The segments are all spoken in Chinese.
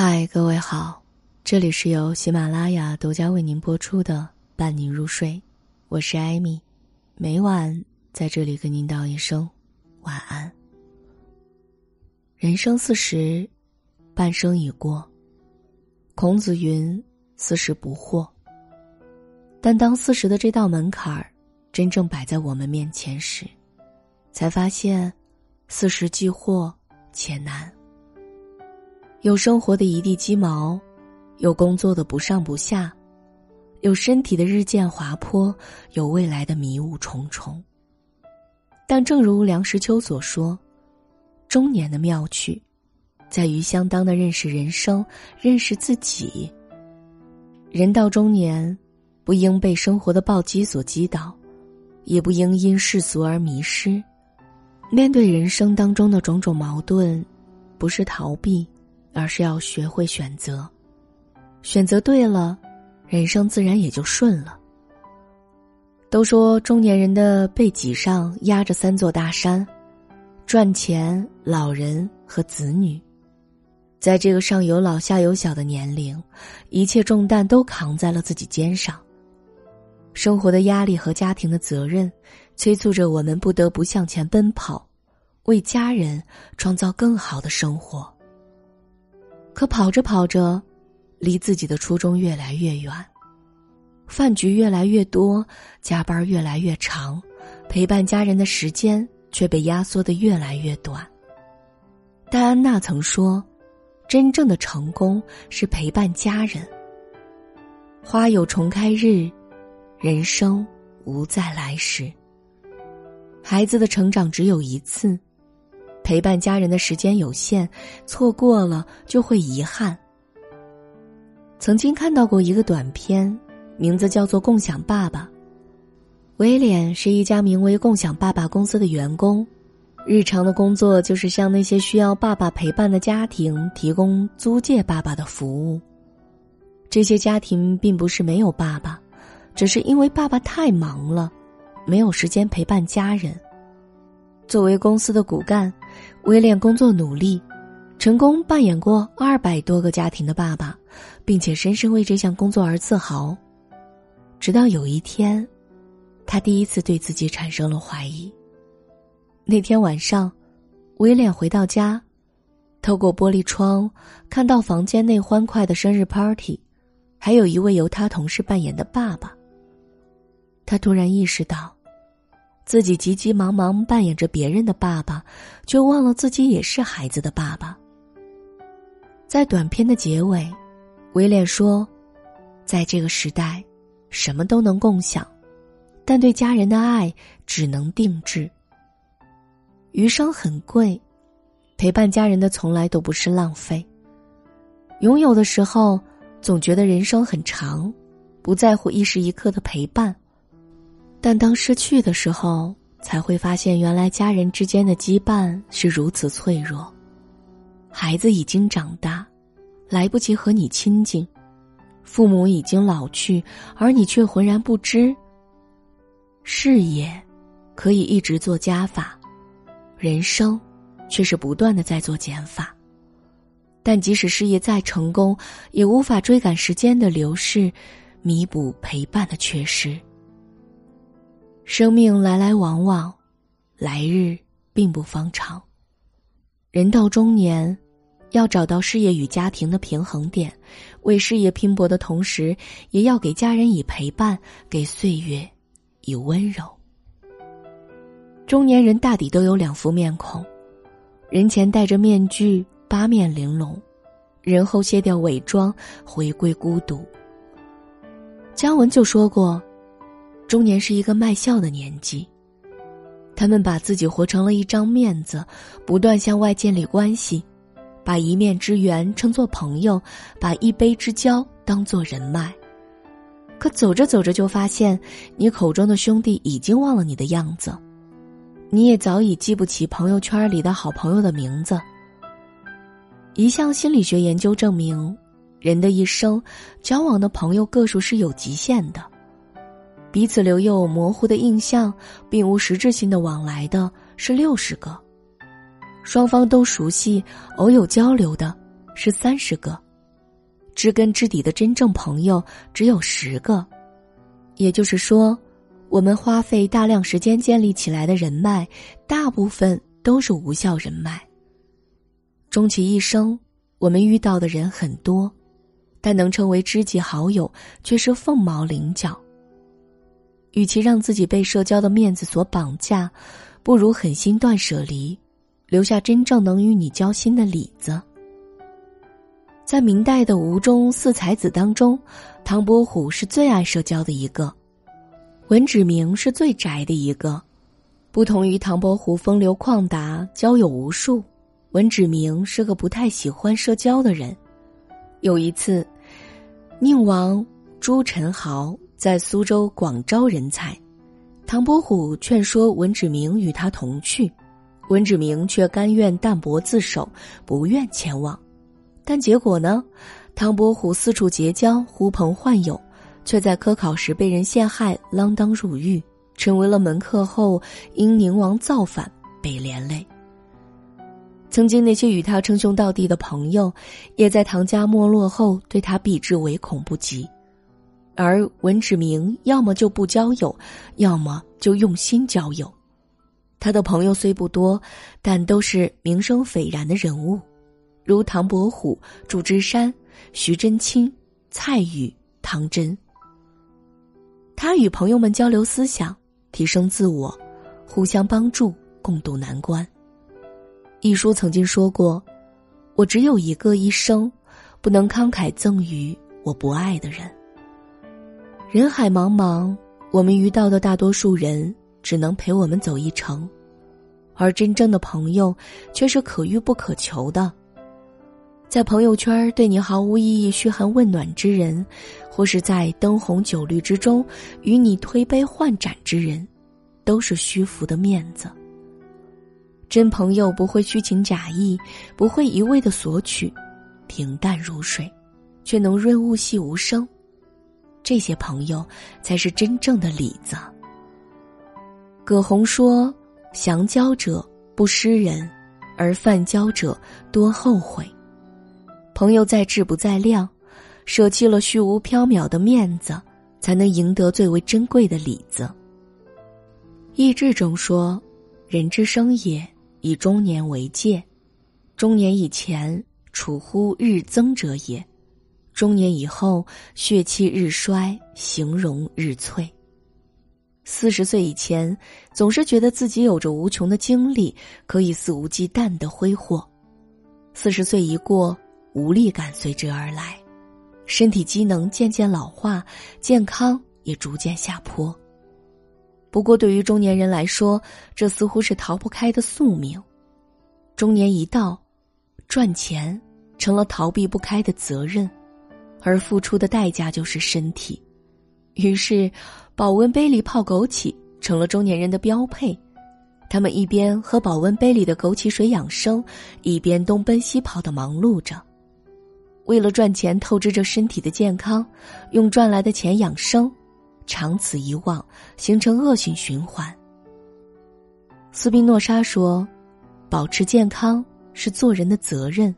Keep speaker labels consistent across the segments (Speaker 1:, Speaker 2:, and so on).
Speaker 1: 嗨，各位好，这里是由喜马拉雅独家为您播出的《伴你入睡》，我是艾米，每晚在这里跟您道一声晚安。人生四十，半生已过。孔子云：“四十不惑。”但当四十的这道门槛儿真正摆在我们面前时，才发现，四十既惑且难。有生活的一地鸡毛，有工作的不上不下，有身体的日渐滑坡，有未来的迷雾重重。但正如梁实秋所说，中年的妙趣，在于相当的认识人生，认识自己。人到中年，不应被生活的暴击所击倒，也不应因世俗而迷失。面对人生当中的种种矛盾，不是逃避。而是要学会选择，选择对了，人生自然也就顺了。都说中年人的背脊上压着三座大山：赚钱、老人和子女。在这个上有老下有小的年龄，一切重担都扛在了自己肩上。生活的压力和家庭的责任，催促着我们不得不向前奔跑，为家人创造更好的生活。可跑着跑着，离自己的初衷越来越远，饭局越来越多，加班越来越长，陪伴家人的时间却被压缩的越来越短。戴安娜曾说：“真正的成功是陪伴家人。”花有重开日，人生无再来时。孩子的成长只有一次。陪伴家人的时间有限，错过了就会遗憾。曾经看到过一个短片，名字叫做《共享爸爸》。威廉是一家名为“共享爸爸”公司的员工，日常的工作就是向那些需要爸爸陪伴的家庭提供租借爸爸的服务。这些家庭并不是没有爸爸，只是因为爸爸太忙了，没有时间陪伴家人。作为公司的骨干，威廉工作努力，成功扮演过二百多个家庭的爸爸，并且深深为这项工作而自豪。直到有一天，他第一次对自己产生了怀疑。那天晚上，威廉回到家，透过玻璃窗看到房间内欢快的生日 party，还有一位由他同事扮演的爸爸。他突然意识到。自己急急忙忙扮演着别人的爸爸，却忘了自己也是孩子的爸爸。在短片的结尾，威廉说：“在这个时代，什么都能共享，但对家人的爱只能定制。余生很贵，陪伴家人的从来都不是浪费。拥有的时候，总觉得人生很长，不在乎一时一刻的陪伴。”但当失去的时候，才会发现原来家人之间的羁绊是如此脆弱。孩子已经长大，来不及和你亲近；父母已经老去，而你却浑然不知。事业可以一直做加法，人生却是不断的在做减法。但即使事业再成功，也无法追赶时间的流逝，弥补陪伴的缺失。生命来来往往，来日并不方长。人到中年，要找到事业与家庭的平衡点，为事业拼搏的同时，也要给家人以陪伴，给岁月以温柔。中年人大抵都有两副面孔，人前戴着面具，八面玲珑；人后卸掉伪装，回归孤独。姜文就说过。中年是一个卖笑的年纪，他们把自己活成了一张面子，不断向外建立关系，把一面之缘称作朋友，把一杯之交当做人脉。可走着走着就发现，你口中的兄弟已经忘了你的样子，你也早已记不起朋友圈里的好朋友的名字。一项心理学研究证明，人的一生，交往的朋友个数是有极限的。彼此留有模糊的印象，并无实质性的往来的是六十个；双方都熟悉、偶有交流的是三十个；知根知底的真正朋友只有十个。也就是说，我们花费大量时间建立起来的人脉，大部分都是无效人脉。终其一生，我们遇到的人很多，但能成为知己好友却是凤毛麟角。与其让自己被社交的面子所绑架，不如狠心断舍离，留下真正能与你交心的里子。在明代的吴中四才子当中，唐伯虎是最爱社交的一个，文指明是最宅的一个。不同于唐伯虎风流旷达、交友无数，文指明是个不太喜欢社交的人。有一次，宁王朱宸濠在苏州广招人才，唐伯虎劝说文指明与他同去，文指明却甘愿淡泊自守，不愿前往。但结果呢？唐伯虎四处结交，呼朋唤友，却在科考时被人陷害，锒铛入狱，成为了门客后，因宁王造反被连累。曾经那些与他称兄道弟的朋友，也在唐家没落后对他避之唯恐不及，而文指明要么就不交友，要么就用心交友。他的朋友虽不多，但都是名声斐然的人物。如唐伯虎、祝枝山、徐祯卿、蔡禺、唐真。他与朋友们交流思想，提升自我，互相帮助，共度难关。一书曾经说过：“我只有一个一生，不能慷慨赠予我不爱的人。”人海茫茫，我们遇到的大多数人只能陪我们走一程，而真正的朋友却是可遇不可求的。在朋友圈对你毫无意义嘘寒问暖之人，或是在灯红酒绿之中与你推杯换盏之人，都是虚浮的面子。真朋友不会虚情假意，不会一味的索取，平淡如水，却能润物细无声。这些朋友才是真正的里子。葛洪说：“详交者不失人，而泛交者多后悔。”朋友在质不在量，舍弃了虚无缥缈的面子，才能赢得最为珍贵的里子。易志中说：“人之生也，以中年为界；中年以前，处乎日增者也；中年以后，血气日衰，形容日脆。四十岁以前，总是觉得自己有着无穷的精力，可以肆无忌惮的挥霍；四十岁一过，无力感随之而来，身体机能渐渐老化，健康也逐渐下坡。不过，对于中年人来说，这似乎是逃不开的宿命。中年一到，赚钱成了逃避不开的责任，而付出的代价就是身体。于是，保温杯里泡枸杞成了中年人的标配。他们一边喝保温杯里的枸杞水养生，一边东奔西跑的忙碌着。为了赚钱透支着身体的健康，用赚来的钱养生，长此以往，形成恶性循环。斯宾诺莎说：“保持健康是做人的责任。”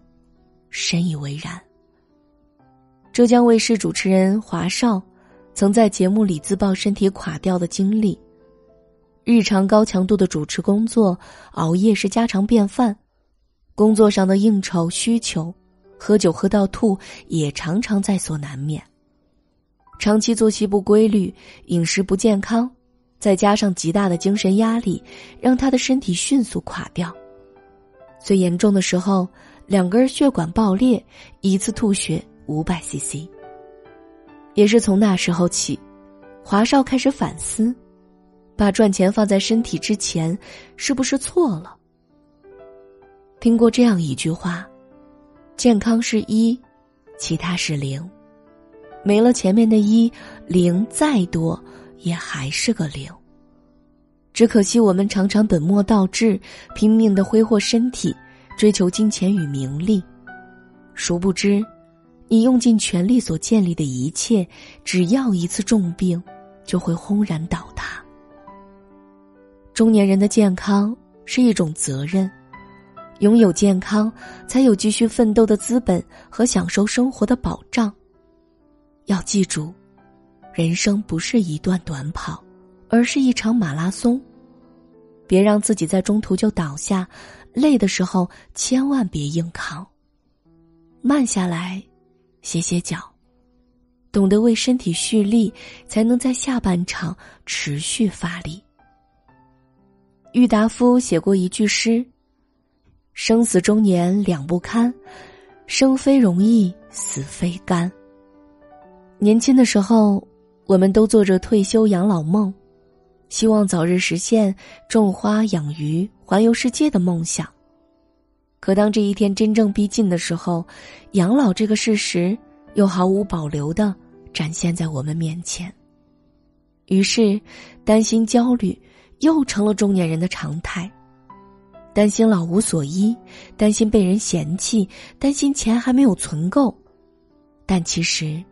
Speaker 1: 深以为然。浙江卫视主持人华少，曾在节目里自曝身体垮掉的经历。日常高强度的主持工作，熬夜是家常便饭，工作上的应酬需求。喝酒喝到吐也常常在所难免。长期作息不规律，饮食不健康，再加上极大的精神压力，让他的身体迅速垮掉。最严重的时候，两根血管爆裂，一次吐血五百 CC。也是从那时候起，华少开始反思：把赚钱放在身体之前，是不是错了？听过这样一句话。健康是一，其他是零。没了前面的一，零再多也还是个零。只可惜我们常常本末倒置，拼命的挥霍身体，追求金钱与名利。殊不知，你用尽全力所建立的一切，只要一次重病，就会轰然倒塌。中年人的健康是一种责任。拥有健康，才有继续奋斗的资本和享受生活的保障。要记住，人生不是一段短跑，而是一场马拉松。别让自己在中途就倒下，累的时候千万别硬扛。慢下来，歇歇脚，懂得为身体蓄力，才能在下半场持续发力。郁达夫写过一句诗：“生死中年两不堪，生非容易，死非甘。”年轻的时候，我们都做着退休养老梦。希望早日实现种花养鱼、环游世界的梦想。可当这一天真正逼近的时候，养老这个事实又毫无保留的展现在我们面前。于是，担心、焦虑又成了中年人的常态。担心老无所依，担心被人嫌弃，担心钱还没有存够。但其实，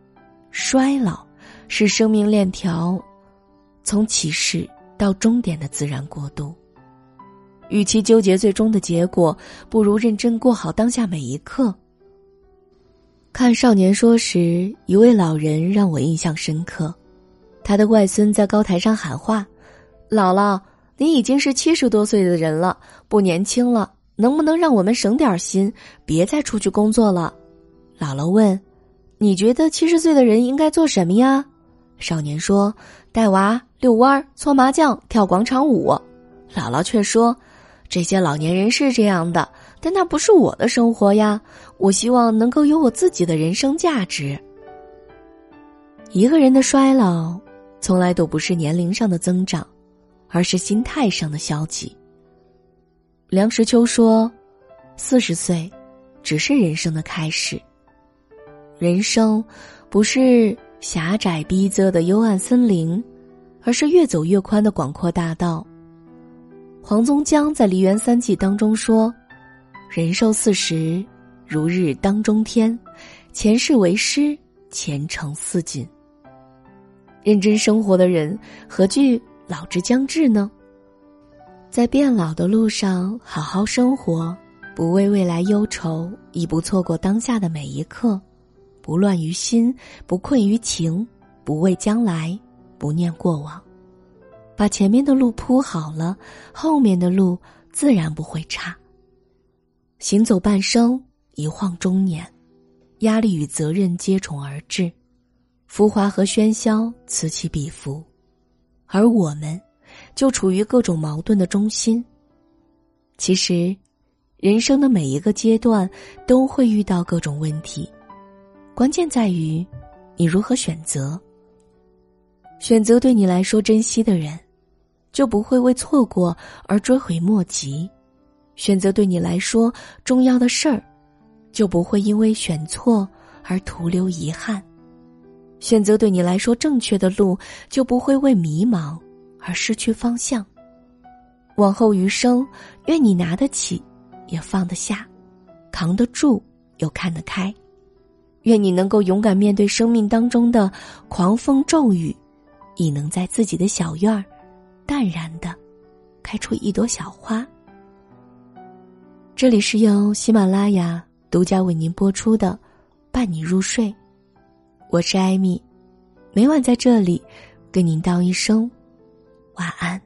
Speaker 1: 衰老是生命链条。从起始到终点的自然过渡。与其纠结最终的结果，不如认真过好当下每一刻。看《少年说》时，一位老人让我印象深刻。他的外孙在高台上喊话：“姥姥，你已经是七十多岁的人了，不年轻了，能不能让我们省点心，别再出去工作了？”姥姥问：“你觉得七十岁的人应该做什么呀？”少年说：“带娃。”遛弯、搓麻将、跳广场舞，姥姥却说：“这些老年人是这样的，但那不是我的生活呀！我希望能够有我自己的人生价值。”一个人的衰老，从来都不是年龄上的增长，而是心态上的消极。梁实秋说：“四十岁，只是人生的开始。人生，不是狭窄逼仄的幽暗森林。”而是越走越宽的广阔大道。黄宗江在《梨园三记》当中说：“人寿四十，如日当中天，前世为师，前程似锦。”认真生活的人，何惧老之将至呢？在变老的路上，好好生活，不为未来忧愁，亦不错过当下的每一刻，不乱于心，不困于情，不畏将来。不念过往，把前面的路铺好了，后面的路自然不会差。行走半生，一晃中年，压力与责任接踵而至，浮华和喧嚣此起彼伏，而我们，就处于各种矛盾的中心。其实，人生的每一个阶段都会遇到各种问题，关键在于你如何选择。选择对你来说珍惜的人，就不会为错过而追悔莫及；选择对你来说重要的事儿，就不会因为选错而徒留遗憾；选择对你来说正确的路，就不会为迷茫而失去方向。往后余生，愿你拿得起，也放得下，扛得住，又看得开。愿你能够勇敢面对生命当中的狂风骤雨。亦能在自己的小院儿，淡然的开出一朵小花。这里是由喜马拉雅独家为您播出的《伴你入睡》，我是艾米，每晚在这里跟您道一声晚安。